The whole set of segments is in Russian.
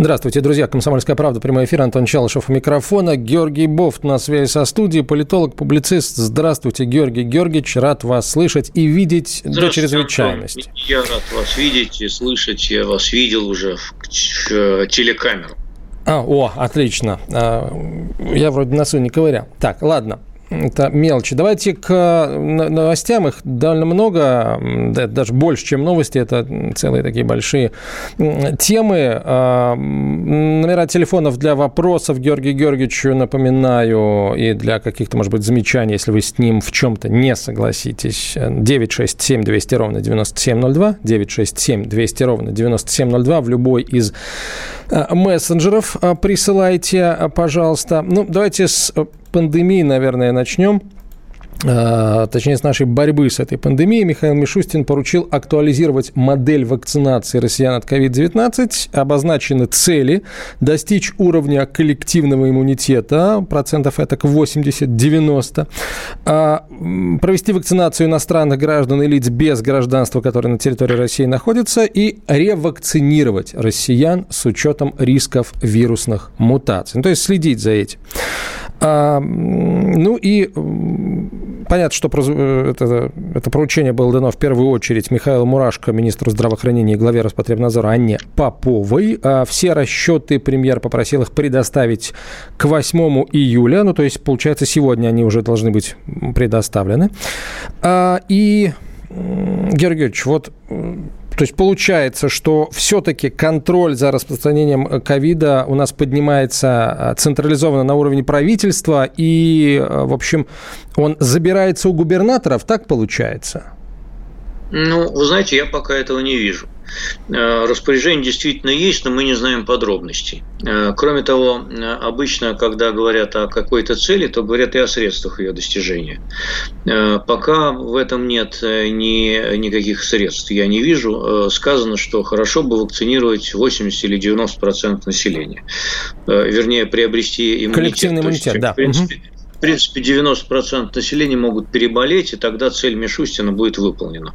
Здравствуйте, друзья. Комсомольская правда. Прямой эфир. Антон Чалышев у микрофона. Георгий Бофт на связи со студией. Политолог, публицист. Здравствуйте, Георгий Георгиевич. Рад вас слышать и видеть до чрезвычайности. Антон. Я рад вас видеть и слышать. Я вас видел уже в телекамеру. А, о, отлично. А, я вроде носу не ковырял. Так, ладно это мелочи. Давайте к новостям. Их довольно много, даже больше, чем новости. Это целые такие большие темы. А, номера телефонов для вопросов Георгию Георгиевичу напоминаю. И для каких-то, может быть, замечаний, если вы с ним в чем-то не согласитесь. 967 200 ровно 9702. 967 200 ровно 9702. В любой из мессенджеров а, присылайте, пожалуйста. Ну, давайте с пандемии, наверное, начнем. А, точнее, с нашей борьбы с этой пандемией, Михаил Мишустин поручил актуализировать модель вакцинации россиян от COVID-19. Обозначены цели достичь уровня коллективного иммунитета, процентов это к 80-90, провести вакцинацию иностранных граждан и лиц без гражданства, которые на территории России находятся, и ревакцинировать россиян с учетом рисков вирусных мутаций. Ну, то есть следить за этим. А, ну и понятно, что э, это, это поручение было дано в первую очередь Михаилу Мурашко, министру здравоохранения и главе Роспотребнадзора Анне Поповой. А все расчеты премьер попросил их предоставить к 8 июля, ну то есть, получается, сегодня они уже должны быть предоставлены. А, и, Георгиевич, вот то есть получается, что все-таки контроль за распространением э, ковида у нас поднимается э, централизованно на уровне правительства, и, э, в общем, он забирается у губернаторов, так получается? Ну, вы знаете, я пока этого не вижу. Э, распоряжение действительно есть, но мы не знаем подробностей. Э, кроме того, э, обычно, когда говорят о какой-то цели, то говорят и о средствах ее достижения. Пока в этом нет ни, никаких средств, я не вижу. Сказано, что хорошо бы вакцинировать 80 или 90 процентов населения. Вернее, приобрести иммунитет. Коллективный иммунитет, есть, да. В принципе, угу в принципе, 90% населения могут переболеть, и тогда цель Мишустина будет выполнена.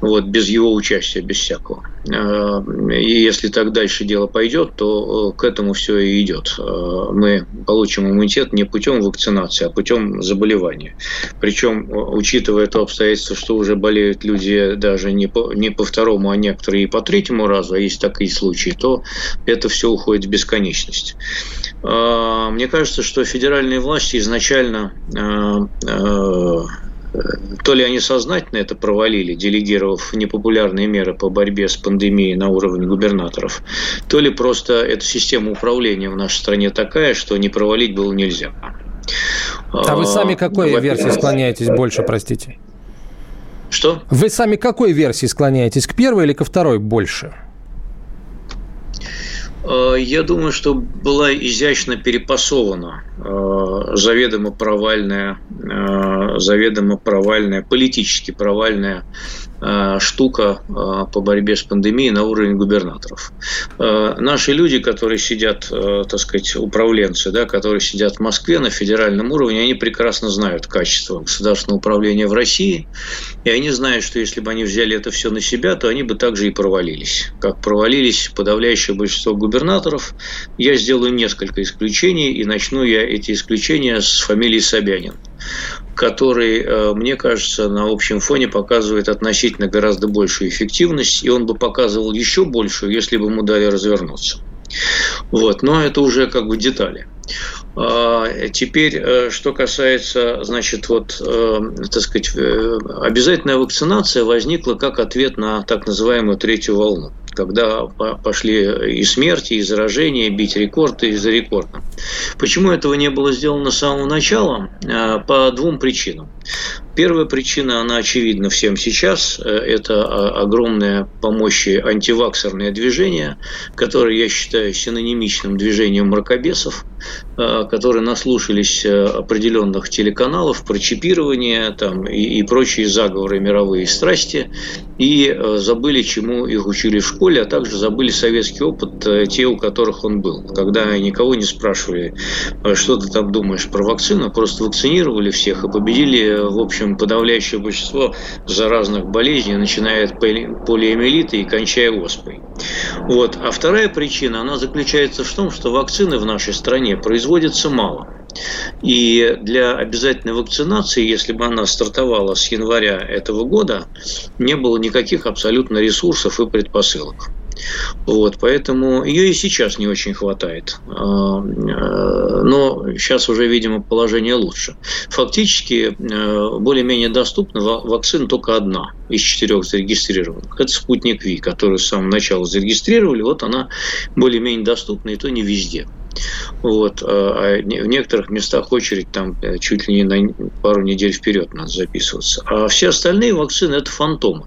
Вот, без его участия, без всякого. Э, и если так дальше дело пойдет, то э, к этому все и идет. Э, мы получим иммунитет не путем вакцинации, а путем заболевания. Причем, учитывая то обстоятельство, что уже болеют люди даже не по, не по второму, а некоторые и по третьему разу, а есть такие случаи, то это все уходит в бесконечность. Мне кажется, что федеральные власти изначально то ли они сознательно это провалили, делегировав непопулярные меры по борьбе с пандемией на уровне губернаторов, то ли просто эта система управления в нашей стране такая, что не провалить было нельзя. А вы сами какой ну, версии склоняетесь больше, простите? Что? Вы сами какой версии склоняетесь, к первой или ко второй больше? Э, я думаю, что была изящно перепасована э, заведомо провальная, э, заведомо провальная, политически провальная штука э, по борьбе с пандемией на уровне губернаторов. Э, наши люди, которые сидят, так сказать, управленцы, да, которые сидят в Москве на федеральном уровне, они прекрасно знают качество государственного управления в России, и они знают, что если бы они взяли это все на себя, то они бы также и провалились. Как провалились подавляющее большинство губернаторов, я сделаю несколько исключений, и начну я эти исключения с фамилии Собянин который, э, мне кажется, на общем фоне показывает относительно гораздо большую эффективность, и он бы показывал еще большую, если бы ему дали развернуться. Вот, но это уже как бы детали. А, теперь, э, что касается, значит, вот, э, так сказать, обязательная вакцинация возникла как ответ на так называемую третью волну когда пошли и смерти, и заражения, бить рекорды и за рекордом. Почему этого не было сделано с самого начала? А, по двум причинам. Первая причина, она очевидна всем сейчас, это огромное по мощи антиваксерное движение, которое я считаю синонимичным движением мракобесов, которые наслушались определенных телеканалов про чипирование там, и, и прочие заговоры мировые страсти, и забыли, чему их учили в школе, а также забыли советский опыт, те, у которых он был. Когда никого не спрашивали, что ты там думаешь про вакцину, просто вакцинировали всех и победили, в общем, подавляющее большинство заразных болезней, начиная от полиомиелита и кончая оспой. Вот. А вторая причина, она заключается в том, что вакцины в нашей стране производится мало. И для обязательной вакцинации, если бы она стартовала с января этого года, не было никаких абсолютно ресурсов и предпосылок. Вот, поэтому ее и сейчас не очень хватает. А, э, но сейчас уже, видимо, положение лучше. Фактически, э, более-менее доступна вакцина только одна из четырех зарегистрированных. Это спутник Ви, который с самого начала зарегистрировали. Вот она более-менее доступна, и то не везде. Вот. А, а в некоторых местах очередь там э, чуть ли не на пару недель вперед надо записываться. А все остальные вакцины – это фантомы.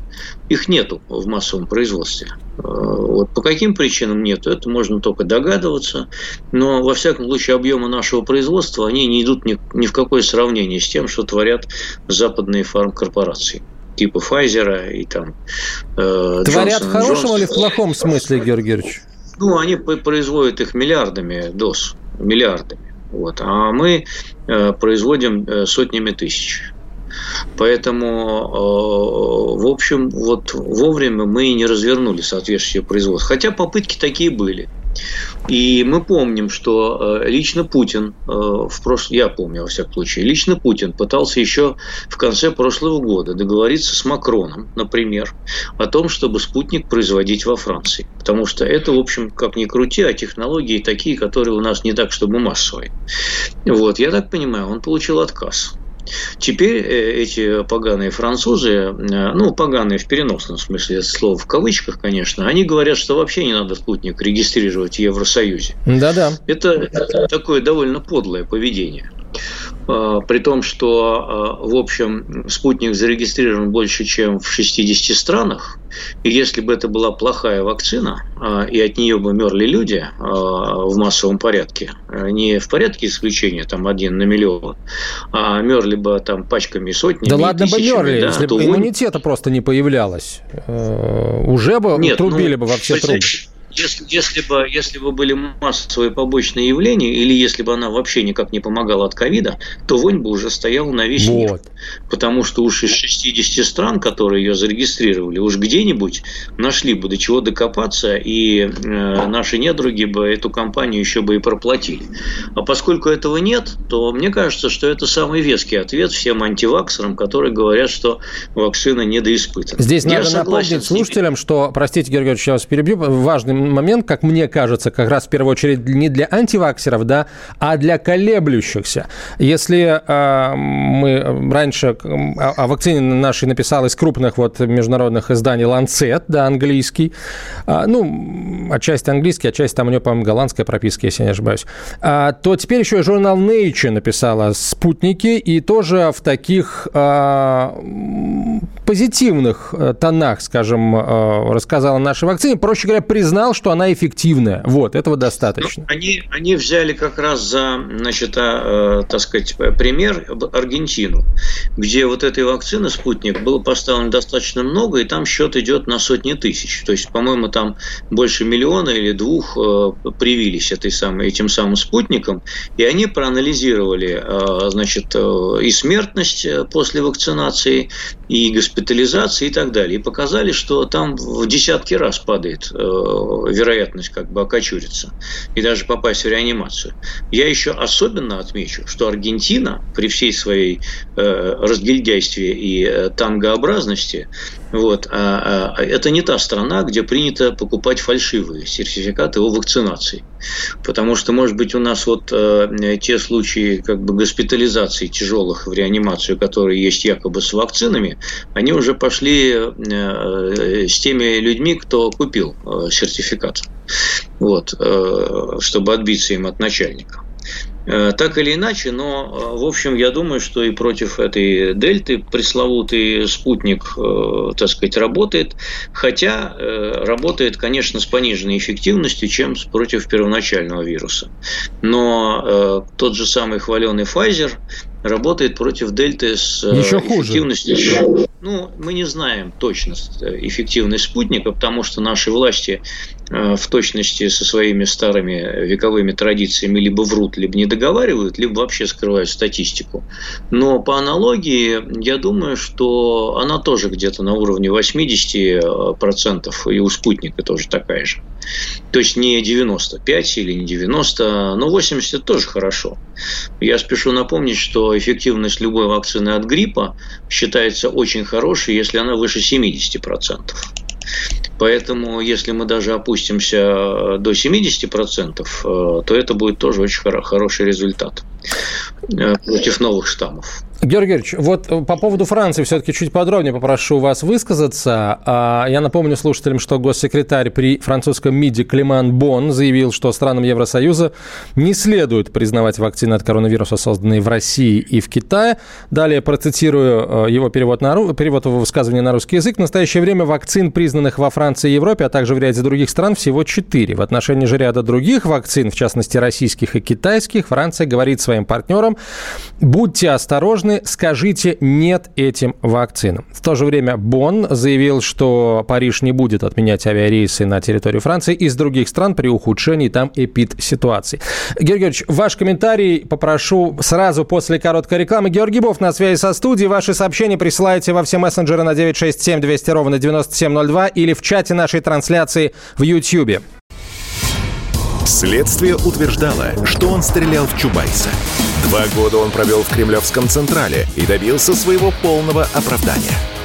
Их нету в массовом производстве. А, вот по каким причинам нету, это можно только догадываться. Но, во всяком случае, объемы нашего производства, они не идут ни, ни в какое сравнение с тем, что творят западные фармкорпорации типа Pfizer и там э, Творят в хорошем или в плохом смысле, Георгий Георгиевич? Ну, они производят их миллиардами доз, миллиардами. Вот. А мы э, производим э, сотнями тысяч. Поэтому, э, в общем, вот вовремя мы и не развернули соответствующее производство. Хотя попытки такие были. И мы помним, что э, лично Путин, э, в прош... я помню, во всяком случае, лично Путин пытался еще в конце прошлого года договориться с Макроном, например, о том, чтобы спутник производить во Франции. Потому что это, в общем, как ни крути, а технологии такие, которые у нас не так, чтобы массовые. Вот, я так понимаю, он получил отказ. Теперь э, эти поганые французы, э, ну, поганые в переносном смысле это слово в кавычках, конечно, они говорят, что вообще не надо спутник регистрировать в Евросоюзе. Да-да. Это, это такое довольно подлое поведение. А, при том, что, а, в общем, спутник зарегистрирован больше, чем в 60 странах, и если бы это была плохая вакцина, а, и от нее бы мерли люди в массовом порядке, не в порядке исключения, там один на миллион, а мерли бы там пачками сотни. Да ладно бы мерли, да, если бы иммунитета просто не появлялось. Э, уже бы Нет, трубили ну, бы во все трубы. Если, если, бы, если бы были массовые побочные явления, или если бы она вообще никак не помогала от ковида, то вонь бы уже стояла на весь вот. мир. Потому что уж из 60 стран, которые ее зарегистрировали, уж где-нибудь нашли бы до чего докопаться, и э, наши недруги бы эту компанию еще бы и проплатили. А поскольку этого нет, то мне кажется, что это самый веский ответ всем антиваксерам, которые говорят, что вакцина недоиспытана. Здесь Я надо напомнить слушателям, что, простите, Георгий Георгиевич, я вас перебью, важный момент, как мне кажется, как раз в первую очередь не для антиваксеров, да, а для колеблющихся. Если э, мы раньше о, о вакцине нашей написал из крупных вот международных изданий Lancet, да, английский, э, ну, отчасти английский, отчасти там у него, по-моему, голландская прописка, если не ошибаюсь, э, то теперь еще и журнал Nature написала спутники, и тоже в таких э, позитивных тонах, скажем, э, рассказала о нашей вакцине, проще говоря, признал, что она эффективная. Вот, этого достаточно. Ну, они, они взяли как раз за, значит, а, э, так сказать, пример Аргентину, где вот этой вакцины «Спутник» было поставлено достаточно много, и там счет идет на сотни тысяч. То есть, по-моему, там больше миллиона или двух э, привились этой самой, этим самым спутником, и они проанализировали, э, значит, э, и смертность э, после вакцинации, и госпитализации и так далее, и показали, что там в десятки раз падает э, вероятность как бы окочуриться и даже попасть в реанимацию. Я еще особенно отмечу, что Аргентина при всей своей э, разгильдяйстве и э, тангообразности вот. А, а, это не та страна, где принято покупать фальшивые сертификаты о вакцинации. Потому что, может быть, у нас вот э, те случаи как бы госпитализации тяжелых в реанимацию, которые есть якобы с вакцинами, они уже пошли э, с теми людьми, кто купил э, сертификат, вот, э, чтобы отбиться им от начальника. Э, так или иначе, но, в общем, я думаю, что и против этой дельты пресловутый спутник, так сказать, работает, хотя работает, конечно, с пониженной эффективностью, чем против первоначального вируса. Но тот же самый хваленый Pfizer работает против дельты с Еще эффективностью. Хуже. Ну, мы не знаем точно эффективность спутника, потому что наши власти Э, в точности со своими старыми вековыми традициями либо врут, либо не договаривают, либо вообще скрывают статистику. Но по аналогии, я думаю, что она тоже где-то на уровне 80%, и у спутника тоже такая же. То есть не 95 или не 90, но 80 тоже хорошо. Я спешу напомнить, что эффективность любой вакцины от гриппа считается очень хорошей, если она выше 70%. Поэтому, если мы даже опустимся до 70%, э, то это будет тоже очень хороший результат э, против новых штаммов. Георгий Георгиевич, вот э, по поводу Франции все-таки чуть подробнее попрошу вас высказаться. А, я напомню слушателям, что госсекретарь при французском МИДе Климан Бон заявил, что странам Евросоюза не следует признавать вакцины от коронавируса, созданные в России и в Китае. Далее процитирую э, его перевод, на, перевод его высказывания на русский язык. В настоящее время вакцин, признанных во Франции и Европе, а также в ряде других стран, всего четыре. В отношении же ряда других вакцин, в частности российских и китайских, Франция говорит своим партнерам, будьте осторожны, осторожны, скажите нет этим вакцинам. В то же время Бон заявил, что Париж не будет отменять авиарейсы на территорию Франции из других стран при ухудшении там эпид-ситуации. Георгий Георгиевич, ваш комментарий попрошу сразу после короткой рекламы. Георгий Бов на связи со студией. Ваши сообщения присылайте во все мессенджеры на 967 200 ровно 9702 или в чате нашей трансляции в YouTube. Следствие утверждало, что он стрелял в Чубайса. Два года он провел в Кремлевском Централе и добился своего полного оправдания.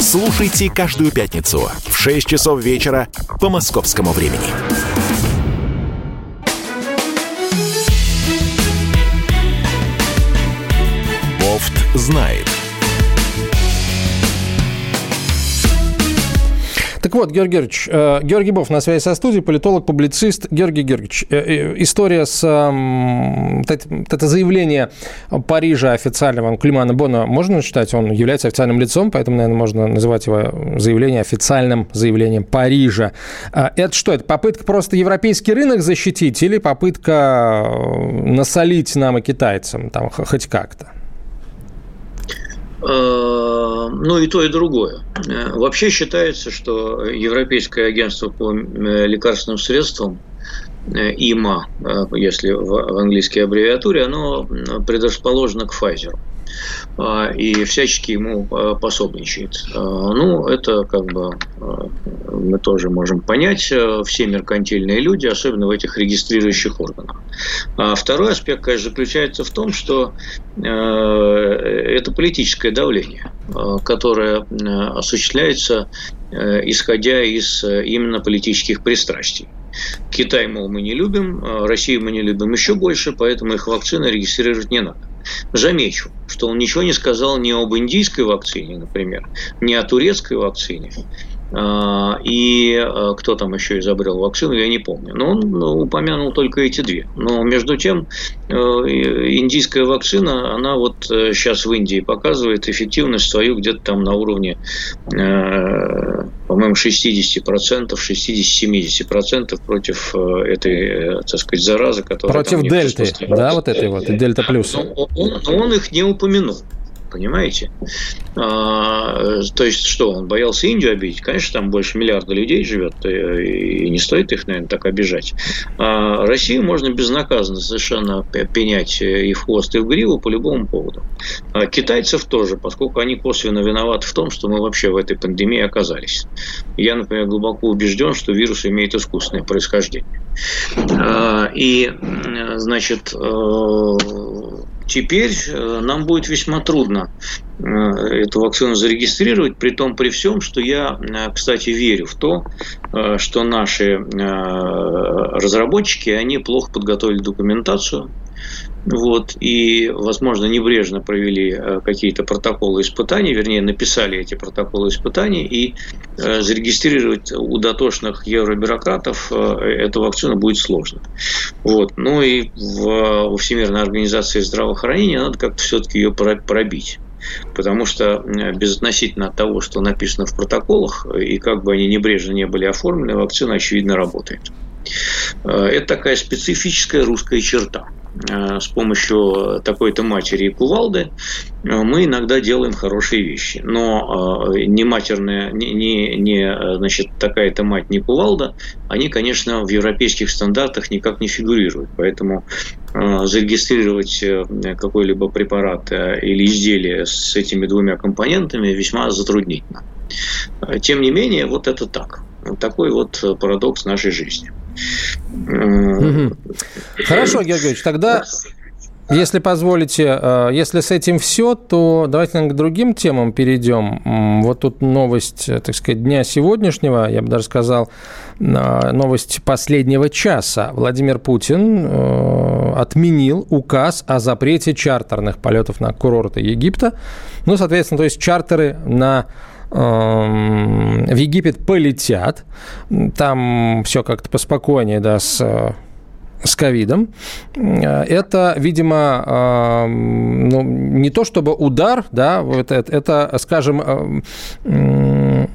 Слушайте каждую пятницу в 6 часов вечера по московскому времени. Бофт знает. Так вот, Георгий Георгиевич, э, Георгий Бов на связи со студией, политолог, публицист. Георгий Георгиевич, э, э, история с... Это заявление Парижа официального Климана Бона можно считать, он является официальным лицом, поэтому, наверное, можно называть его заявление официальным заявлением Парижа. Это что, это попытка просто европейский рынок защитить или попытка насолить нам и китайцам там хоть как-то? Э, ну и то, и другое. Э, вообще считается, что Европейское агентство по э, лекарственным средствам ИМА, если в английской аббревиатуре, оно предрасположено к Pfizer. А, и всячески ему а, пособничает. А, ну, это как бы мы тоже можем понять, все меркантильные люди, особенно в этих регистрирующих органах. А второй аспект, конечно, заключается в том, что это политическое давление, которое осуществляется исходя из именно политических пристрастий. Китай, мол, мы не любим, Россию мы не любим еще больше, поэтому их вакцины регистрировать не надо. Замечу, что он ничего не сказал ни об индийской вакцине, например, ни о турецкой вакцине. А, и а, кто там еще изобрел вакцину, я не помню. Но он ну, упомянул только эти две. Но между тем, э, индийская вакцина, она вот сейчас э, в Индии показывает эффективность свою где-то там на уровне, э, по-моему, 60%, 60-70% против этой, так сказать, заразы, которая... Против дельты, да, вот этой вот, дельта плюс. Но он, он их не упомянул понимаете? А, то есть что, он боялся Индию обидеть? Конечно, там больше миллиарда людей живет, э, и не стоит их, наверное, так обижать. А Россию можно безнаказанно совершенно пенять и в хвост, и в гриву по любому поводу. А китайцев тоже, поскольку они косвенно виноваты в том, что мы вообще в этой пандемии оказались. Я, например, глубоко убежден, что вирус имеет искусственное происхождение. А, и, значит, э, теперь нам будет весьма трудно эту вакцину зарегистрировать, при том при всем, что я, кстати, верю в то, что наши разработчики, они плохо подготовили документацию, вот, и, возможно, небрежно провели э, какие-то протоколы испытаний, вернее, написали эти протоколы испытаний, и э, зарегистрировать у дотошных евробюрократов э, эту вакцину будет сложно. Вот. Ну и в, у Всемирной организации здравоохранения надо как-то все-таки ее пробить. Потому что безотносительно от того, что написано в протоколах, и как бы они небрежно не были оформлены, вакцина, очевидно, работает. Это такая специфическая русская черта – с помощью такой-то матери и кувалды э, мы иногда делаем хорошие вещи. Но э, не матерная, не, не, не значит, такая-то мать, не кувалда, они, конечно, в европейских стандартах никак не фигурируют. Поэтому зарегистрировать какой-либо препарат или изделие с этими двумя компонентами весьма затруднительно. Тем не менее, вот это так. Вот такой вот парадокс нашей жизни. Хорошо, Георгиевич, тогда если позволите, э, если с этим все, то давайте к другим темам перейдем. Вот тут новость, э, так сказать, дня сегодняшнего, я бы даже сказал, э, новость последнего часа. Владимир Путин отменил указ о запрете чартерных полетов на курорты Египта. Ну, соответственно, то есть чартеры на в Египет полетят. Там все как-то поспокойнее, да, с с ковидом. Э, это, видимо, ну, не то чтобы удар, да, это, это скажем, э,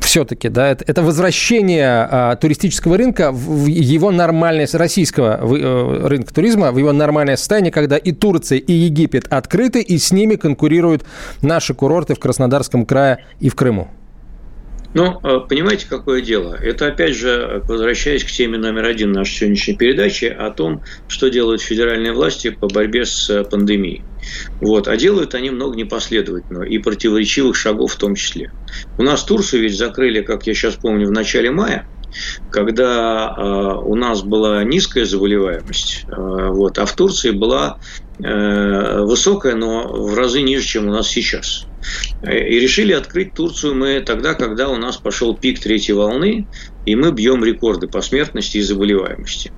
все-таки, да, это, это возвращение туристического рынка в его нормальное, российского э, рынка туризма, в его нормальное состояние, когда и Турция, и Египет открыты, и с ними конкурируют наши курорты в Краснодарском крае и в Крыму. Ну, э, понимаете, какое дело? Это, опять же, возвращаясь к теме номер один нашей сегодняшней передачи о том, что делают федеральные власти по борьбе с э, пандемией. Вот. А делают они много непоследовательного и противоречивых шагов в том числе. У нас Турцию ведь закрыли, как я сейчас помню, в начале мая, когда э, у нас была низкая заболеваемость, э, вот, а в Турции была э, высокая, но в разы ниже, чем у нас сейчас. И решили открыть Турцию мы тогда, когда у нас пошел пик третьей волны, и мы бьем рекорды по смертности и заболеваемости.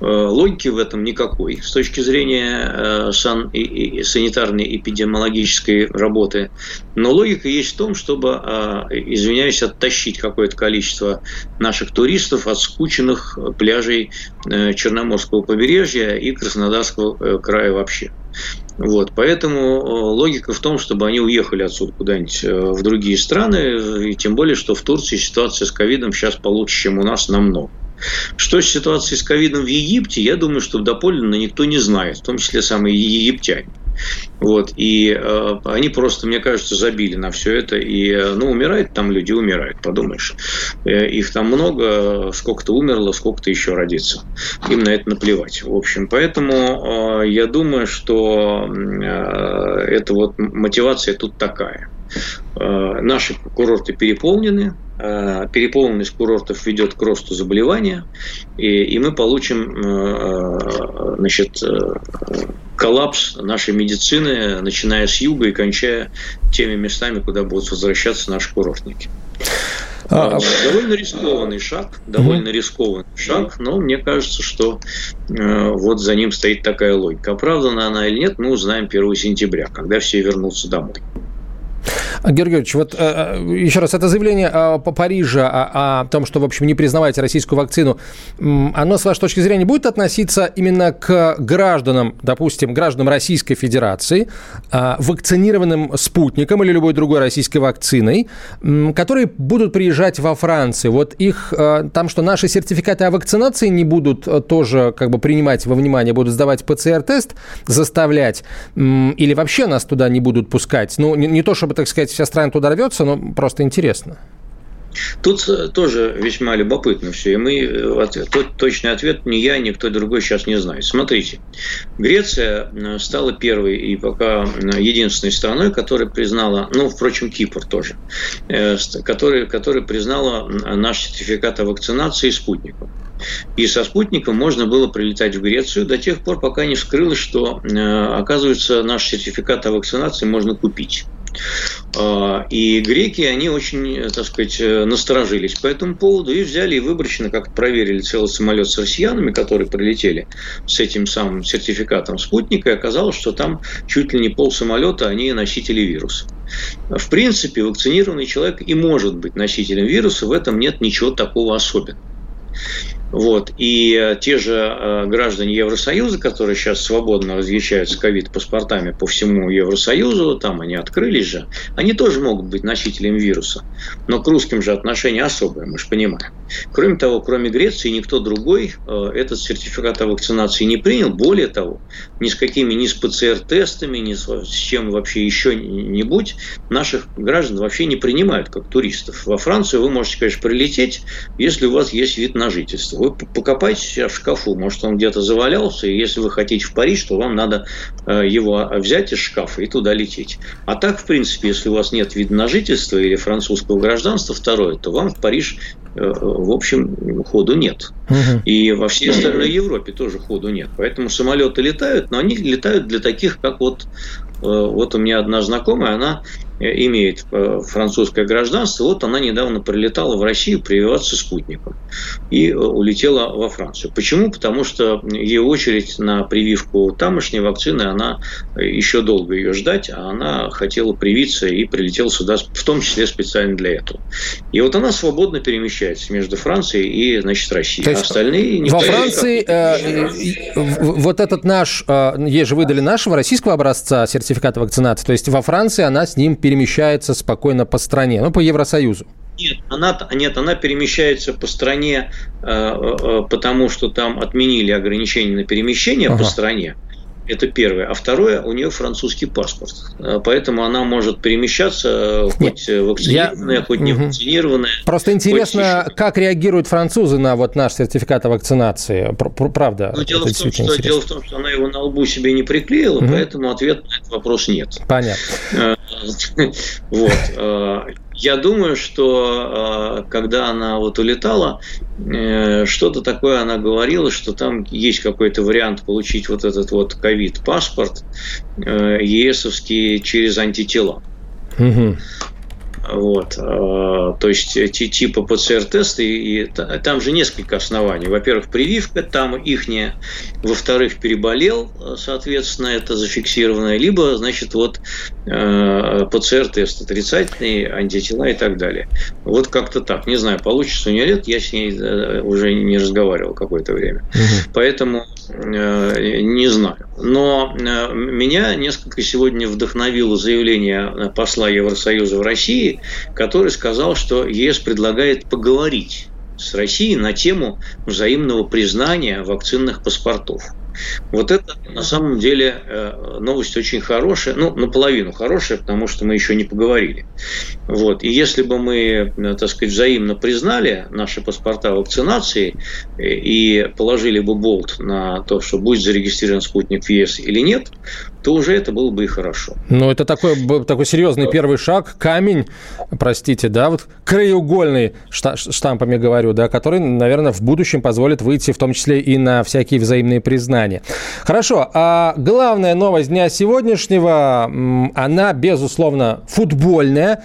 Э, логики в этом никакой. С точки зрения э, сан- и санитарной эпидемиологической работы. Но логика есть в том, чтобы, э, извиняюсь, оттащить какое-то количество наших туристов от скученных пляжей Черноморского побережья и Краснодарского края вообще. Вот, поэтому логика в том, чтобы они уехали отсюда куда-нибудь в другие страны, и тем более, что в Турции ситуация с ковидом сейчас получше, чем у нас намного. Что с ситуацией с ковидом в Египте, я думаю, что доподлинно никто не знает, в том числе самые египтяне. Вот, и э, они просто, мне кажется, забили на все это. И, э, ну, умирают там люди, умирают, подумаешь. Э, их там много, сколько-то умерло, сколько-то еще родится. Им на это наплевать. В общем, поэтому э, я думаю, что э, эта вот мотивация тут такая. Э, наши курорты переполнены, Э, переполненность курортов ведет к росту заболевания, и, и мы получим значит, коллапс нашей медицины, начиная с юга и кончая теми местами, куда будут возвращаться наши курортники. А, довольно рискованный шаг, довольно рискованный шаг, но мне кажется, что э, вот за ним стоит такая логика. Оправдана она или нет, мы узнаем 1 сентября, когда все вернутся домой. Георгий Георгиевич, вот э, э, еще раз, это заявление э, по Парижа о, том, что, в общем, не признавать российскую вакцину, оно, с вашей точки зрения, будет относиться именно к гражданам, допустим, гражданам Российской Федерации, вакцинированным спутником или любой другой российской вакциной, которые будут приезжать во Францию. Вот их, там что, наши сертификаты о вакцинации не будут тоже как бы принимать во внимание, будут сдавать ПЦР-тест, заставлять, или вообще нас туда не будут пускать? Ну, не, не то, чтобы, так сказать, вся страна туда рвется, но просто интересно. Тут э, тоже весьма любопытно все, и мы э, тот, точный ответ ни я, ни кто другой сейчас не знает. Смотрите, Греция э, стала первой и пока единственной страной, которая признала, ну, впрочем, Кипр тоже, которая, которая признала наш сертификат о вакцинации спутником. И со спутником можно было прилетать в Грецию до тех пор, пока не вскрылось, что, оказывается, наш сертификат о вакцинации можно купить. А, и греки, они очень, так сказать, насторожились по этому поводу и взяли и выборочно как проверили целый самолет с россиянами, которые прилетели с этим самым сертификатом спутника, и оказалось, что там чуть ли не пол самолета, они носители вируса. В принципе, вакцинированный человек и может быть носителем вируса, в этом нет ничего такого особенного. Вот. И э, те же э, граждане Евросоюза, которые сейчас свободно разъезжают ковид-паспортами по всему Евросоюзу, там они открылись же, они тоже могут быть носителями вируса. Но к русским же отношение особое, мы же понимаем. Кроме того, кроме Греции, никто другой э, этот сертификат о вакцинации не принял. Более того, ни с какими, ни с ПЦР-тестами, ни с чем вообще еще нибудь наших граждан вообще не принимают как туристов. Во Францию вы можете, конечно, прилететь, если у вас есть вид на жительство вы покопайте себя в шкафу, может, он где-то завалялся, и если вы хотите в Париж, то вам надо э, его взять из шкафа и туда лететь. А так, в принципе, если у вас нет вида на жительство или французского гражданства второе, то вам в Париж э, в общем, ходу нет. Угу. И во всей остальной Европе тоже ходу нет. Поэтому самолеты летают, но они летают для таких, как вот, э, вот у меня одна знакомая, она имеет э, французское гражданство. Вот она недавно прилетала в Россию прививаться спутником и э, улетела во Францию. Почему? Потому что ее очередь на прививку тамошней вакцины, она э, еще долго ее ждать, а она хотела привиться и прилетела сюда, в том числе специально для этого. И вот она свободно перемещается между Францией и, значит, Россией. То есть а остальные не Во Франции э, вот этот наш, ей же выдали нашего российского образца сертификата вакцинации, то есть во Франции она с ним перемещается спокойно по стране, ну, по Евросоюзу? Нет, она, нет, она перемещается по стране, э, э, потому что там отменили ограничения на перемещение ага. по стране. Это первое. А второе, у нее французский паспорт. Э, поэтому она может перемещаться, хоть Нет, вакцинированная, я... хоть не вакцинированная. Просто интересно, хоть... как реагируют французы на вот наш сертификат о вакцинации. Правда. Но дело, в том, что, дело в том, что она его на лбу себе не приклеила, угу. поэтому ответ на этот вопрос нет. Понятно. Вот. Я думаю, что э, когда она вот улетала, э, что-то такое она говорила, что там есть какой-то вариант получить вот этот вот ковид-паспорт э, ЕСовский через антитела. Угу. Вот. А, то есть типа ПЦР-тесты, и там же несколько оснований. Во-первых, прививка там ихняя, во-вторых, переболел, соответственно, это зафиксированное, либо, значит, вот а, ПЦР-тест отрицательный, антитела и так далее. Вот как-то так. Не знаю, получится у нее нет, я с ней э, уже не разговаривал какое-то время. Угу. Поэтому э, не знаю. Но э, меня несколько сегодня вдохновило заявление посла Евросоюза в России, который сказал, что ЕС предлагает поговорить с Россией на тему взаимного признания вакцинных паспортов. Вот это на самом деле э, новость очень хорошая, ну, наполовину хорошая, потому что мы еще не поговорили. Вот. И если бы мы, э, так сказать, взаимно признали наши паспорта вакцинации э, и положили бы болт на то, что будет зарегистрирован спутник в ЕС или нет, то уже это было бы и хорошо. Ну, это такой, такой серьезный первый шаг, камень, простите, да, вот краеугольный, штампами говорю, да, который, наверное, в будущем позволит выйти в том числе и на всякие взаимные признания. Хорошо, а главная новость дня сегодняшнего, она, безусловно, футбольная.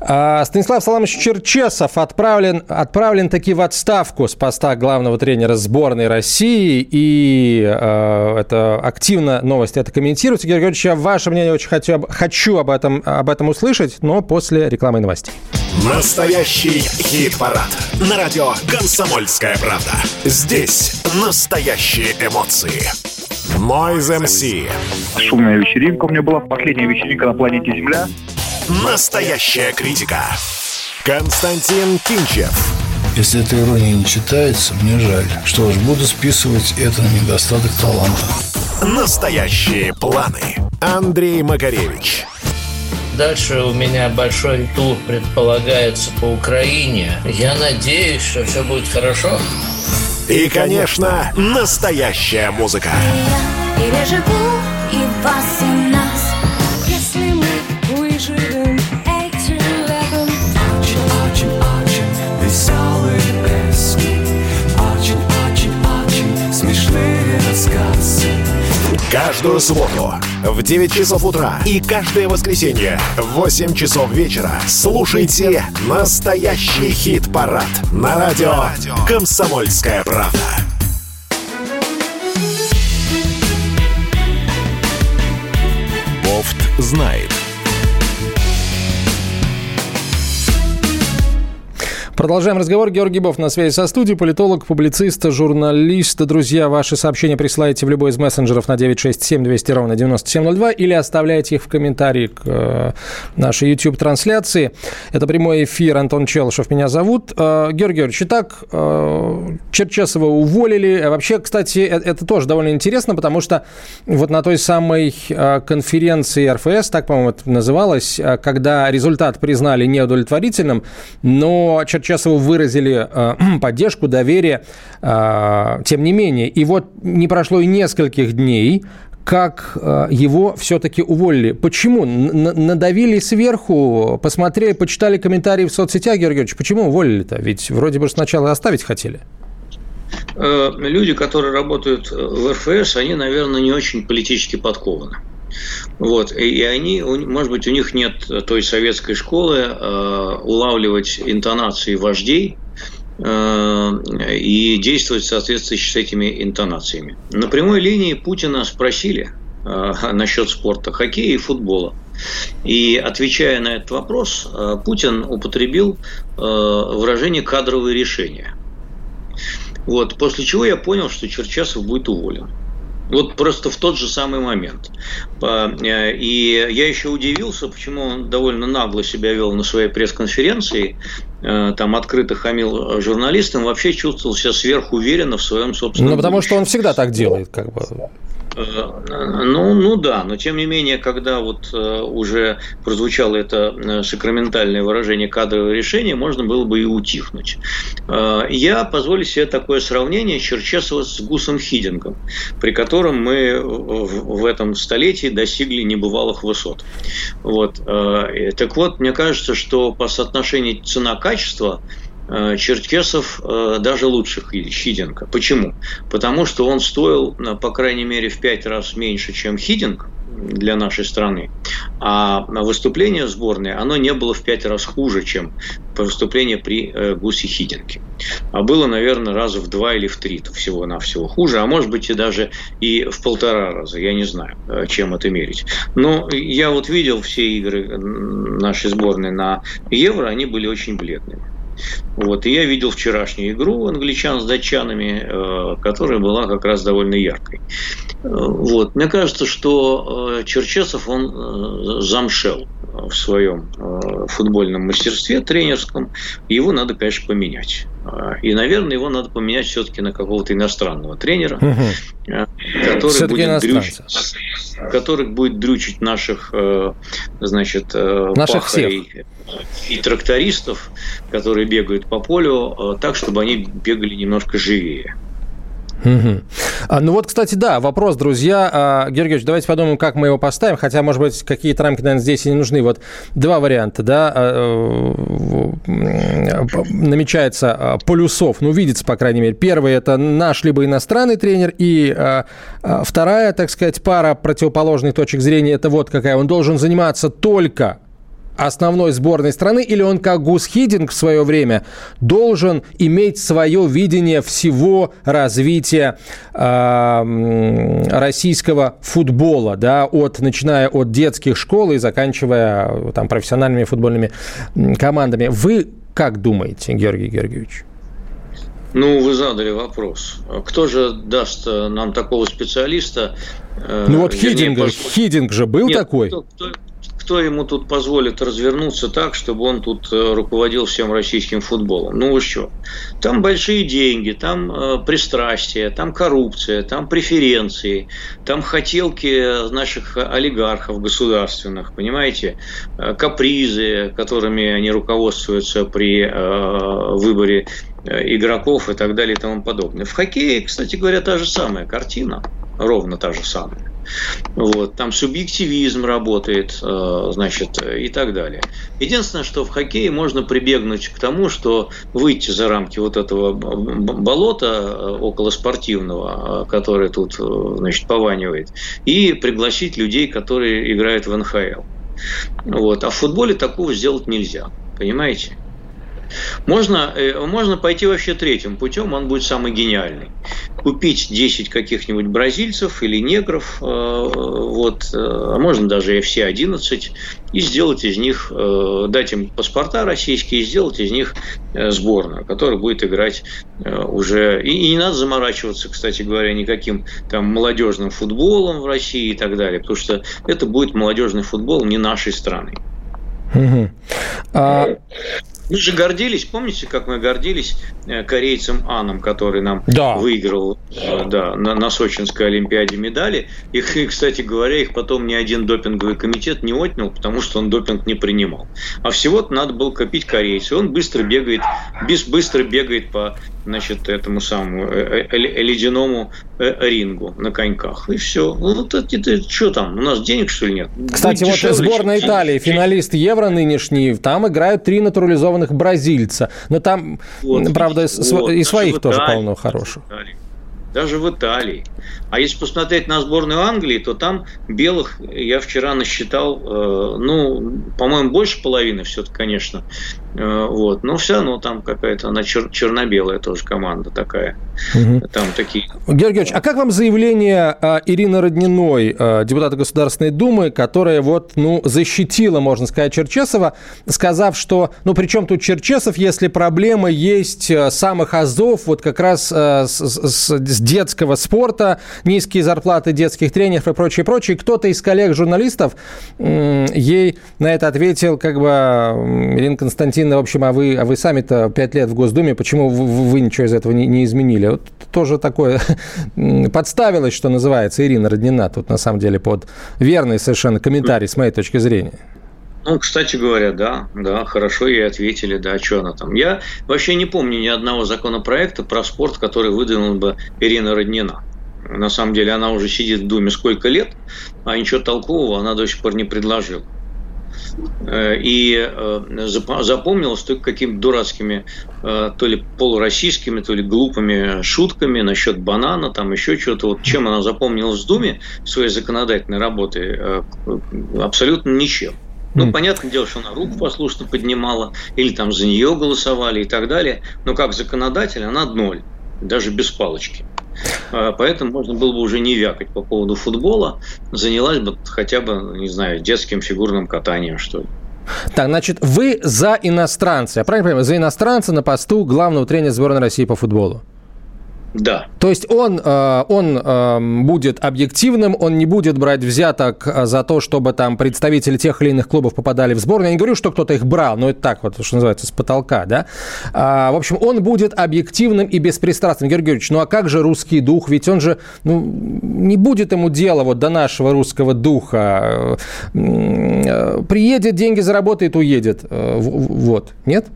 А, Станислав Саламович Черчесов отправлен, отправлен таки в отставку с поста главного тренера сборной России. И э, это активно новости это комментируют. Сергей Георгиевич, я ваше мнение очень хочу, хочу об, этом, об этом услышать, но после рекламы и новостей. Настоящий хит-парад. На радио «Комсомольская правда». Здесь настоящие эмоции. Мойз МС. Шумная вечеринка у меня была. Последняя вечеринка на планете Земля. Настоящая критика. Константин Кинчев. Если эта ирония не читается, мне жаль. Что ж, буду списывать это на недостаток таланта. Настоящие планы. Андрей Макаревич. Дальше у меня большой тур предполагается по Украине. Я надеюсь, что все будет хорошо. И, конечно, настоящая музыка. Я переживу и вас, Каждую субботу в 9 часов утра и каждое воскресенье в 8 часов вечера слушайте настоящий хит-парад на радио «Комсомольская правда». Бофт знает. Продолжаем разговор. Георгий Бов на связи со студией, политолог, публицист, журналист. Друзья, ваши сообщения присылайте в любой из мессенджеров на 967 200 ровно 9702 или оставляйте их в комментарии к э, нашей YouTube-трансляции. Это прямой эфир. Антон Челышев меня зовут. Э, Георгий Георгиевич, итак, э, Черчесова уволили. А Вообще, кстати, э- это тоже довольно интересно, потому что вот на той самой э, конференции РФС, так, по-моему, это называлось, э, когда результат признали неудовлетворительным, но Черчесову выразили э, поддержку, доверие, э, тем не менее. И вот не прошло и нескольких дней, как э, его все-таки уволили. Почему? Н- надавили сверху, посмотрели, почитали комментарии в соцсетях, Георгий Георгиевич, почему уволили-то? Ведь вроде бы сначала оставить хотели. Э, Люди, которые работают в РФС, они, наверное, не очень политически подкованы. Вот. И они, может быть, у них нет той советской школы э, улавливать интонации вождей э, и действовать в соответствии с этими интонациями. На прямой линии Путина спросили э, насчет спорта, хоккея и футбола. И отвечая на этот вопрос, Путин употребил выражение «кадровые решения». Вот, после чего я понял, что Черчесов будет уволен. Вот просто в тот же самый момент. Э, И я еще удивился, почему он довольно нагло себя вел на своей пресс-конференции, э, там открыто хамил журналистам, вообще чувствовал себя сверхуверенно в своем собственном Ну, потому что будущем. он всегда так делает, как бы. Э, Ну, ну да, но тем не менее, когда вот э, уже прозвучало это э, сакраментальное выражение кадровое решение, можно было бы и утихнуть. Я позволю себе такое сравнение Черчесова с Гусом Хидингом, при котором мы в этом столетии достигли небывалых высот. Вот. Так вот, мне кажется, что по соотношению цена-качество Черкесов э, даже лучше Хи- Хидинга. Почему? Потому что он стоил, э, по крайней мере, в пять раз меньше, чем Хидинг для нашей страны. А выступление сборной, оно не было в пять раз хуже, чем выступление при э, Гусе Хидинге. А было, наверное, раза в два или в три всего-навсего хуже, а может быть и даже и в полтора раза, я не знаю, э, чем это мерить. Но я вот видел все игры нашей сборной на Евро, они были очень бледными. Вот. И я видел вчерашнюю игру англичан с датчанами, э, которая была как раз довольно яркой. Э, Вот. Мне кажется, что э, Черчесов, он замшел в своем э, футбольном мастерстве тренерском. Его надо, конечно, поменять. Э, И, наверное, его надо поменять все-таки на какого-то иностранного тренера, э, который будет, дрючить, который будет дрючить наших, э, значит, Наших пахарей и трактористов, которые бегают по полю, так, чтобы они бегали немножко живее. Мгм. А, ну вот, кстати, да, вопрос, друзья. А, Георгиевич, давайте подумаем, как мы его поставим, хотя, может быть, какие-то рамки, наверное, здесь и не нужны. Вот два варианта, да, а, э, намечается а, полюсов, ну, видится, по крайней мере. Первый – это наш либо иностранный тренер, и а, а, вторая, так сказать, пара противоположных точек зрения – это вот какая. Он должен заниматься только основной сборной страны, или он, как Гус Хидинг в свое время, должен иметь свое видение всего развития э, российского футбола, да, от, начиная от детских школ и заканчивая э, там, профессиональными футбольными командами. Вы как думаете, Георгий Георгиевич? Ну, вы задали вопрос. Кто же даст э, нам такого специалиста? э, Ну вот Хидинг, Хидинг же был Нет, такой. Кто, кто- кто ему тут позволит развернуться так, чтобы он тут э, руководил всем российским футболом? Ну что? Там большие деньги, там э, пристрастия, там коррупция, там преференции, там хотелки наших олигархов государственных, понимаете? Э, капризы, которыми они руководствуются при э, выборе э, игроков и так далее и тому подобное. В хоккее, кстати говоря, та же самая картина, ровно та же самая. Вот, там субъективизм работает, э, значит, и так далее. Единственное, что в хоккее можно прибегнуть к тому, что выйти за рамки вот этого болота э, около спортивного, э, которое тут, значит, пованивает, и пригласить людей, которые играют в НХЛ. Вот. А в футболе такого сделать нельзя. Понимаете? Можно, э, можно пойти вообще третьим путем, он будет самый гениальный. Купить 10 каких-нибудь бразильцев или негров, э, вот, э, а можно даже и все 11, и сделать из них, дать им паспорта российские, и сделать из них сборную, которая будет играть уже... И, и не надо заморачиваться, кстати говоря, никаким там молодежным футболом в России и так далее, потому что это будет молодежный футбол не нашей страны. Мгм. А, Мы же гордились, помните, как мы гордились э, корейцем Аном, который нам Да. выиграл э, да, на, на Сочинской Олимпиаде медали. И, и, кстати говоря, их потом ни один допинговый комитет не отнял, потому что он допинг не принимал. А всего-то надо было копить корейца. Он быстро бегает, без, быстро бегает по значит, этому самому э, ледяному рингу на коньках. И все. Ну, вот это, это что там? У нас денег, что ли, нет? Кстати, Будет вот дешевле, сборная Италии, финалист Евро нынешний, там играют три натурализованных бразильца. Но там, Вот, правда, вот, и своих тоже Италии, полно хороших. Даже в Италии. А если посмотреть на сборную Англии, то там белых я вчера насчитал, э, ну, по-моему, больше половины все-таки, конечно. Э, вот. Но все равно там какая-то, она чер- черно-белая тоже команда такая. Мгм. Там такие Георгий Георгиевич, а как вам заявление а, Ирины Родниной, а, депутата Государственной Думы, которая вот, ну, защитила, можно сказать, Черчесова, сказав, что, ну, при чем тут Черчесов, если проблема есть а, самых азов, вот как раз с, с- с детского спорта, низкие зарплаты детских тренеров и прочее, прочее. Кто-то из коллег-журналистов ей на это ответил, как бы, Ирина Константиновна, в общем, а вы, а вы сами-то пять лет в Госдуме, почему вы, вы- ничего из этого не, не изменили? Вот тоже такое подставилось, что называется, Ирина Роднина тут, на самом деле, под верный совершенно комментарий, с моей точки зрения. Ну, кстати говоря, да, да, хорошо ей ответили, да, что она там. Я вообще не помню ни одного законопроекта про спорт, который выдвинула бы Ирина Роднина. На самом деле она уже сидит в Думе сколько лет, а ничего толкового она до сих пор не предложила. Э, И э, зап- запомнилось только какими-то дурацкими, э, то ли полуроссийскими, то ли глупыми шутками насчет банана, там еще чего-то. Вот чем она запомнилась в Думе своей законодательной работы? Абсолютно ничем. Ну, понятное дело, что она руку послушно поднимала, или там за нее голосовали и так далее. Но как законодатель она ноль, даже без палочки. А, Поэтому можно было бы уже не вякать по поводу футбола, занялась бы хотя бы, не знаю, детским фигурным катанием, что ли. Так, значит, вы за иностранца, я правильно понимаю, за иностранца на посту главного тренера сборной России по футболу? Да, То есть он, э, он э, будет объективным, он не будет брать взяток э, за то, чтобы там представители тех или иных клубов попадали в сборную. Я не говорю, что кто-то их брал, но это так вот, что называется, с потолка, да. А, в общем, он будет объективным и беспристрастным. Георгий Георгиевич, ну а как же русский дух? Ведь он же, ну, не будет ему дела вот до нашего русского духа. Приедет, деньги заработает, уедет. Вот, нет?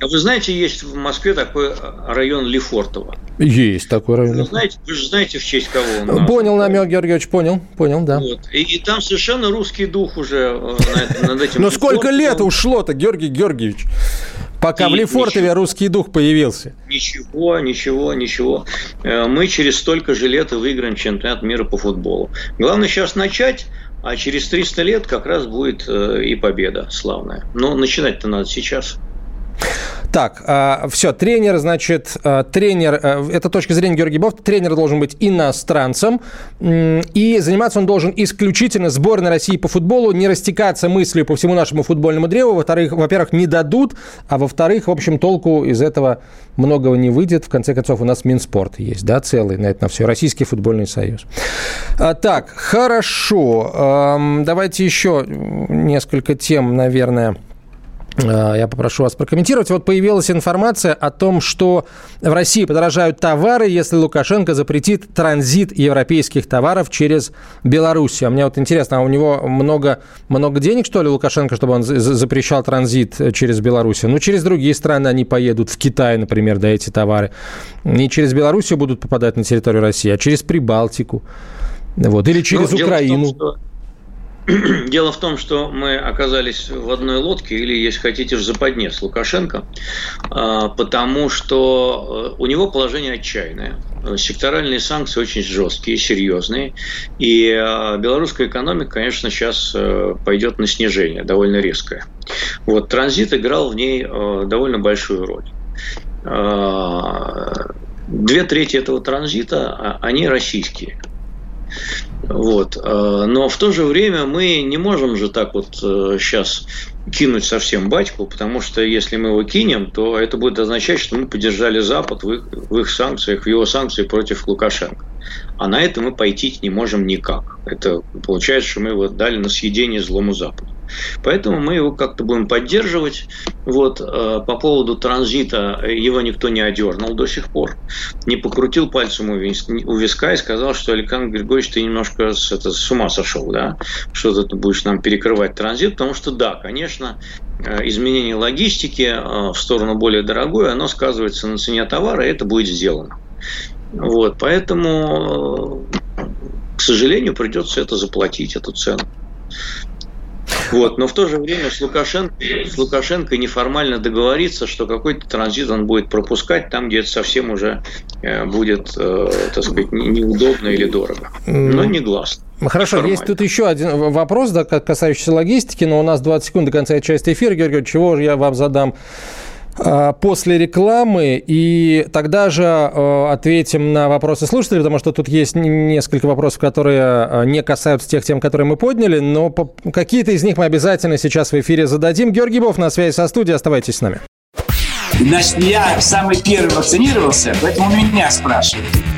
А вы знаете, есть в Москве такой район Лефортово. Есть такой Вы, район. знаете, вы же знаете, в честь кого он назван. Понял намек, Георгиевич, понял, понял, да. Вот. И, и там совершенно русский дух уже э, над, этим. Но сколько лет ушло-то, Георгий Георгиевич, пока И в Лефортове ничего. русский дух появился? Ничего, ничего, ничего. Э, Мы через столько же лет и выиграем чемпионат мира по футболу. Главное сейчас начать, а через 300 лет как раз будет э, и победа славная. Но начинать-то надо сейчас. Так, а, все, тренер, значит, а, тренер, а, это точка зрения Георгия Бофта, тренер должен быть иностранцем, и заниматься он должен исключительно сборной России по футболу, не растекаться мыслью по всему нашему футбольному древу, во-вторых, во-первых, не дадут, а во-вторых, в общем, толку из этого многого не выйдет. В конце концов, у нас Минспорт есть, да, целый на это на все. Российский футбольный союз. Так, хорошо. Давайте еще несколько тем, наверное, я попрошу вас прокомментировать. Вот появилась информация о том, что в России подорожают товары, если Лукашенко запретит транзит европейских товаров через Белоруссию. А мне вот интересно, а у него много, много денег, что ли, Лукашенко, чтобы он запрещал транзит через Белоруссию? Ну, через другие страны они поедут, в Китай, например, да, эти товары. Не через Белоруссию будут попадать на территорию России, а через Прибалтику. Вот. Или через ну, Украину. Том, что Дело в том, что мы оказались в одной лодке, или, если хотите, в западне с Лукашенко, а, потому что э, у него положение отчаянное. Секторальные санкции очень жесткие, серьезные. И э, белорусская экономика, конечно, сейчас э, пойдет на снижение, довольно резкое. Вот, транзит играл в ней довольно большую роль. Две трети этого транзита, а, они российские. Вот. Э, но в то же время мы не можем же так вот сейчас э, кинуть совсем батьку, потому что если мы его кинем, то это будет означать, что мы поддержали Запад в их, в их санкциях, в его санкции против Лукашенко. А на это мы пойти не можем никак. Это получается, что мы его дали на съедение злому Западу. Поэтому мы его как-то будем поддерживать. Вот, э, по поводу транзита его никто не одернул до сих пор. Не покрутил пальцем у виска и сказал, что Александр Григорьевич, ты немножко с, это, с ума сошел, да? что ты будешь нам перекрывать транзит. Потому что да, конечно, э, изменение логистики э, в сторону более дорогой, оно сказывается на цене товара, и это будет сделано. Вот, поэтому, к сожалению, придется это заплатить, эту цену. Вот. Но в то же время с Лукашенко, с Лукашенко неформально договориться, что какой-то транзит он будет пропускать там, где это совсем уже э, будет, э, так сказать, неудобно или дорого. Но не гласно. Хорошо, есть тут еще один вопрос, да, касающийся логистики, но у нас 20 секунд до конца части эфира. Георгий, чего же я вам задам после рекламы, и тогда же э, ответим на вопросы слушателей, потому что тут есть несколько вопросов, которые э, не касаются тех тем, которые мы подняли, но какие-то из них мы обязательно сейчас в эфире зададим. Георгий Бов на связи со студией, оставайтесь с нами. Значит, я самый первый вакцинировался, поэтому меня спрашивают.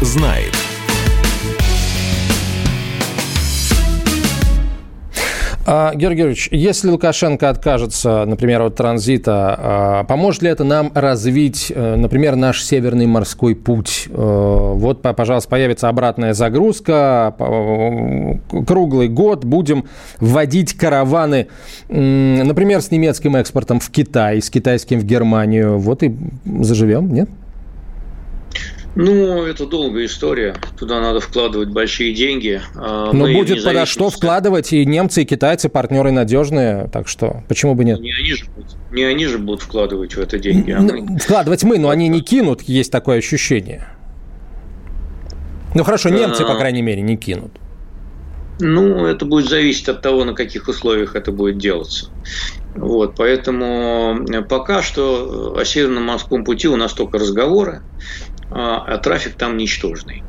Знает. А, Георгий Георгиевич, если Лукашенко откажется, например, от транзита, а, поможет ли это нам развить, э, например, наш северный морской путь? Э, вот, пожалуйста, появится обратная загрузка, круглый год будем вводить караваны, например, с немецким экспортом в Китай, с китайским в Германию. Вот и заживем, нет? Ну, это долгая история. Туда надо вкладывать большие деньги. А Но Мы будет подо что вкладывать и немцы, и китайцы, партнеры надежные. Так что почему бы нет? Не они же, не они же будут вкладывать в это деньги. А мы... Вкладывать мы, но они не кинут, есть такое ощущение. Ну хорошо, немцы, по а. крайней мере, не кинут. Ну, это будет зависеть от того, на каких условиях это будет делаться. Вот, поэтому пока что о Северном морском пути у нас только разговоры. А, а трафик там ничтожный.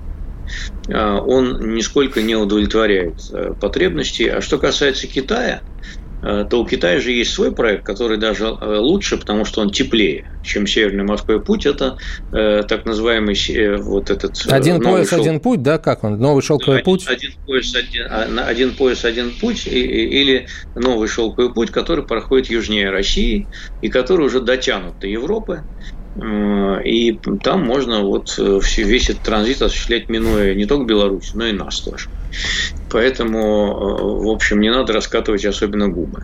А, он нисколько не удовлетворяет э, потребностей. А что касается Китая, э, то у Китая же есть свой проект, который даже э, лучше, потому что он теплее, чем Северный Морской путь. Это э, так называемый э, вот этот... Один пояс, шел- один путь, да, как он? Новый шелковый один, путь? Один пояс, один, а, один пояс, один путь, и- и- или новый шелковый путь, который проходит южнее России и который уже дотянут до Европы. Э, И там можно вот э, весь этот транзит осуществлять, минуя не только Беларусь, но и нас тоже. Поэтому, э, в общем, не надо раскатывать особенно губы.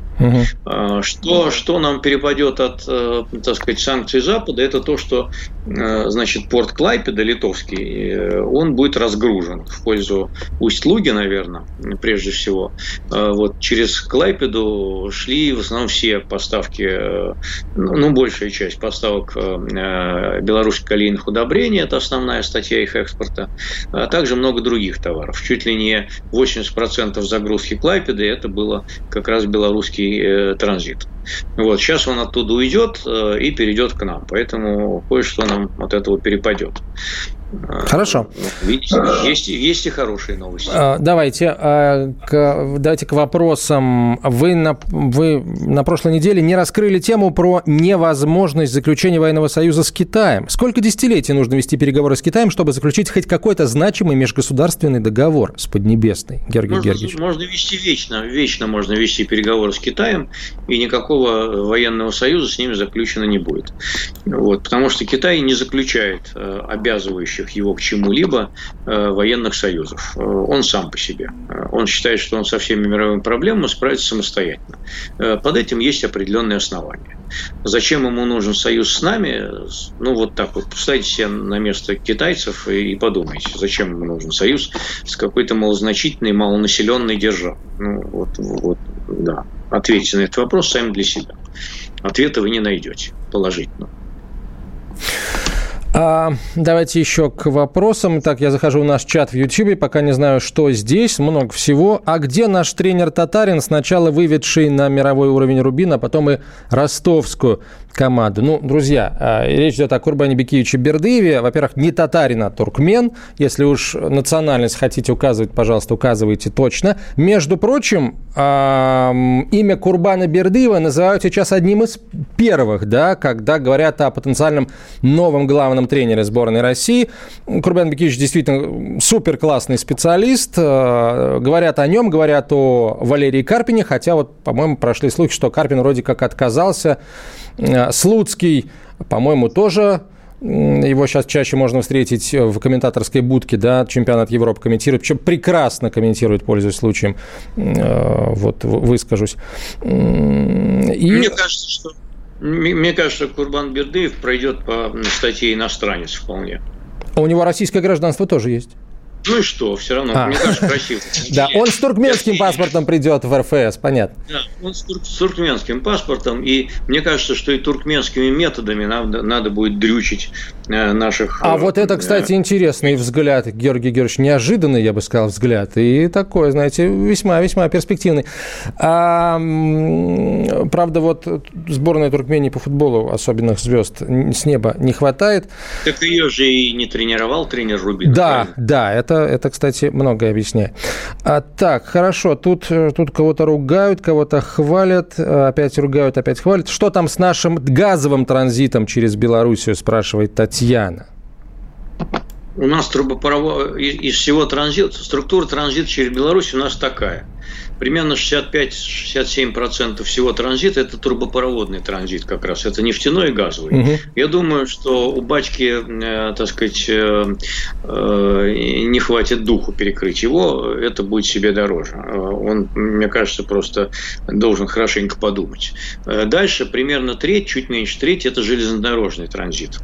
А, Что, что нам перепадет от, э, так сказать, санкций Запада, это то, что, э, значит, порт Клайпеда, литовский, он будет разгружен в пользу Усть-Луги, наверное, прежде всего. А Вот через Клайпеду шли в основном все поставки, э, ну, большая часть поставок белорусских калийных удобрений, это основная статья их экспорта, а также много других товаров. Чуть ли не 80% загрузки Клайпеды это было как раз белорусский э, транзит. Вот, сейчас он оттуда уйдет э, и перейдет к нам, поэтому кое-что нам от этого перепадет. Хорошо. Есть, и- есть и хорошие новости. А, Давайте, а, к, давайте к вопросам. Вы на, вы на прошлой неделе не раскрыли тему про невозможность заключения военного союза с Китаем. Сколько десятилетий нужно вести переговоры с Китаем, чтобы заключить хоть какой-то значимый межгосударственный договор с Поднебесной, Георгий Можно, Георгиевич? можно вести вечно, вечно можно вести переговоры с Китаем, и никакого военного союза с ними заключено не будет. Вот, потому что Китай не заключает э, обязывающих его к чему-либо э, военных союзов. Э, Он сам по себе. Э, Он считает, что он со всеми мировыми проблемами справится самостоятельно. Под этим есть определенные основания. Зачем ему нужен союз с нами? Ну, вот так вот. Поставьте себя на место китайцев и подумайте, зачем ему нужен союз с какой-то малозначительной, малонаселенной державой. Ну, вот, вот, да. Ответьте на этот вопрос сами для себя. Ответа вы не найдете положительно. А, давайте еще к вопросам. Так, я захожу в наш чат в YouTube, пока не знаю, что здесь, много всего. А где наш тренер Татарин, сначала выведший на мировой уровень Рубин, а потом и ростовскую команду? Ну, друзья, а, речь идет о Курбане Бекиевиче Бердыеве. Во-первых, не татарин, а туркмен. Если уж национальность хотите указывать, пожалуйста, указывайте точно. Между прочим, а, имя Курбана Бердыева называют сейчас одним из первых, да, когда говорят о потенциальном новом главном тренере сборной России. Курбан Бекиевич действительно супер классный специалист. Э, Говорят о нем, говорят о Валерии Карпине, хотя вот, по-моему, прошли слухи, что Карпин вроде как отказался. Э, Слуцкий, по-моему, тоже его сейчас чаще можно встретить в комментаторской будке, да, чемпионат Европы комментирует, причем прекрасно комментирует, пользуясь случаем, Э, вот, выскажусь. И... Мне кажется, что мне кажется, Курбан Бердыев пройдет по статье иностранец вполне. А У него российское гражданство тоже есть. Ну и что, все равно, А. мне кажется, красиво. Да, он с туркменским паспортом придет в РФС, понятно. Да, он с, тур- с туркменским паспортом, и мне кажется, что и туркменскими методами надо, надо будет дрючить э, наших... А э, вот это, э, кстати, интересный взгляд, Георгий Георгиевич, неожиданный, я бы сказал, взгляд, и такой, знаете, весьма-весьма перспективный. А, правда, вот сборная Туркмении по футболу особенных звезд с неба не хватает. Так ее же и не тренировал тренер Рубин. Да, да, это, это, кстати, многое объясняет. А, так, хорошо, тут, э, тут кого-то ругают, кого-то хвалят, э, опять ругают, опять хвалят. Что там с нашим газовым транзитом через Белоруссию, спрашивает Татьяна. У нас трубопровод из, из всего транзита, структура транзита через Беларусь у нас такая. Примерно 65-67% всего транзита – это трубопроводный транзит как раз. Это нефтяной и газовый. Мгм. Я думаю, что у бачки, э, так сказать, э, э, не хватит духу перекрыть его, это будет себе дороже. Он, мне кажется, просто должен хорошенько подумать. Дальше примерно треть, чуть меньше треть – это железнодорожный транзит,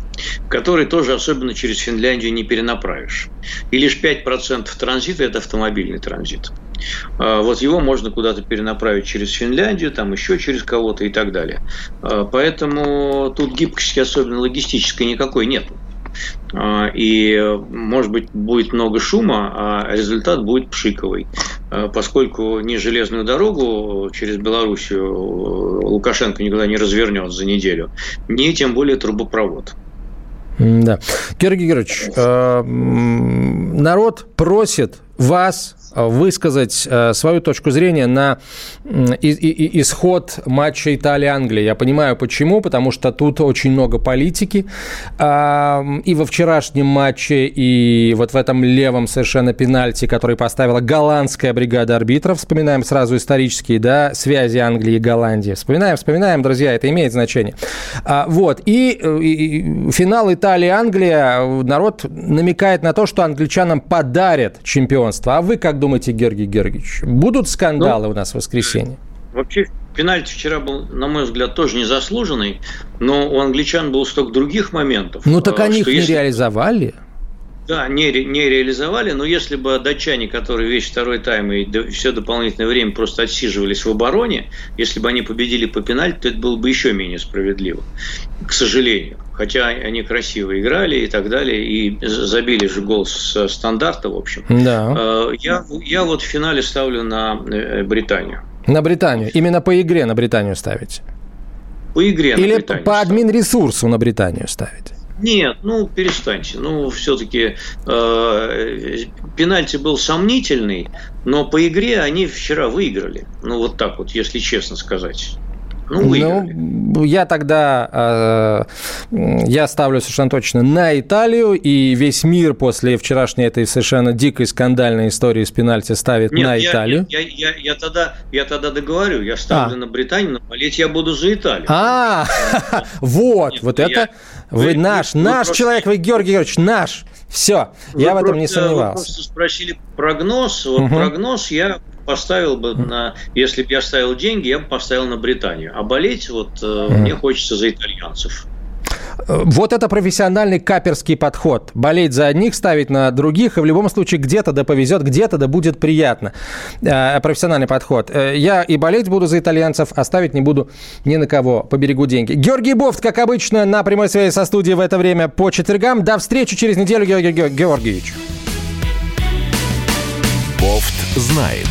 который тоже особенно через Финляндию не перенаправишь. И лишь 5% транзита – это автомобильный транзит. А, Вот его можно куда-то перенаправить через Финляндию, там еще через кого-то и так далее. А, Поэтому тут гибкости, особенно логистической, никакой нет. И, может быть, будет много шума, а результат будет пшиковый. А, Поскольку ни железную дорогу через Белоруссию Лукашенко никогда не развернет за неделю, ни тем более трубопровод. Да. Георгий Георгиевич, народ просит вас высказать э, свою точку зрения на исход матча Италия-Англия. Я понимаю, почему, потому что тут очень много политики. И во вчерашнем матче, и вот в этом левом совершенно пенальти, который поставила голландская бригада арбитров. Вспоминаем сразу исторические да, связи Англии и Голландии. Вспоминаем, вспоминаем, друзья, это имеет значение. Вот. И, и финал Италия-Англия. Народ намекает на то, что англичанам подарят чемпионство. А вы как думаете, Георгий Георгиевич, будут скандалы ну, у нас в воскресенье? Вообще, пенальти вчера был, на мой взгляд, тоже незаслуженный, но у англичан было столько других моментов. Ну так они их не если... реализовали. Да, не, не реализовали, но если бы датчане, которые весь второй тайм и все дополнительное время просто отсиживались в обороне, если бы они победили по пенальти, то это было бы еще менее справедливо, к сожалению. Хотя они красиво играли и так далее, и забили же гол с стандарта, в общем. Да. Э, я, я вот в финале ставлю на э, Британию. На Британию? Именно по игре на Британию ставите? По игре Или по админ-ресурсу на Британию ставите? Нет, ну перестаньте. Ну, все-таки э, пенальти был сомнительный, но по игре они вчера выиграли. Ну, вот так вот, если честно сказать. Ну, выиграли. Ну, я тогда, э, я ставлю совершенно точно на Италию, и весь мир после вчерашней этой совершенно дикой скандальной истории с пенальти ставит Нет, на я, Италию. Я, я, я, я, тогда, я тогда договорю, я ставлю а. на Британию, но болеть я буду за Италию. А, вот, вот это... Вы наш, наш человек, вы Георгий Георгиевич, наш. Все, я в этом не сомневался. Вы просто спросили прогноз. Вот прогноз я поставил бы на, если бы я ставил деньги, я бы поставил на Британию. А болеть вот mm. мне хочется за итальянцев. Вот это профессиональный каперский подход. Болеть за одних, ставить на других, и в любом случае где-то да повезет, где-то да будет приятно. Э, профессиональный подход. Э, я и болеть буду за итальянцев, а ставить не буду ни на кого. Поберегу деньги. Георгий Бофт, как обычно, на прямой связи со студией в это время по четвергам. До встречи через неделю, Георгий Георгиевич. Бофт знает.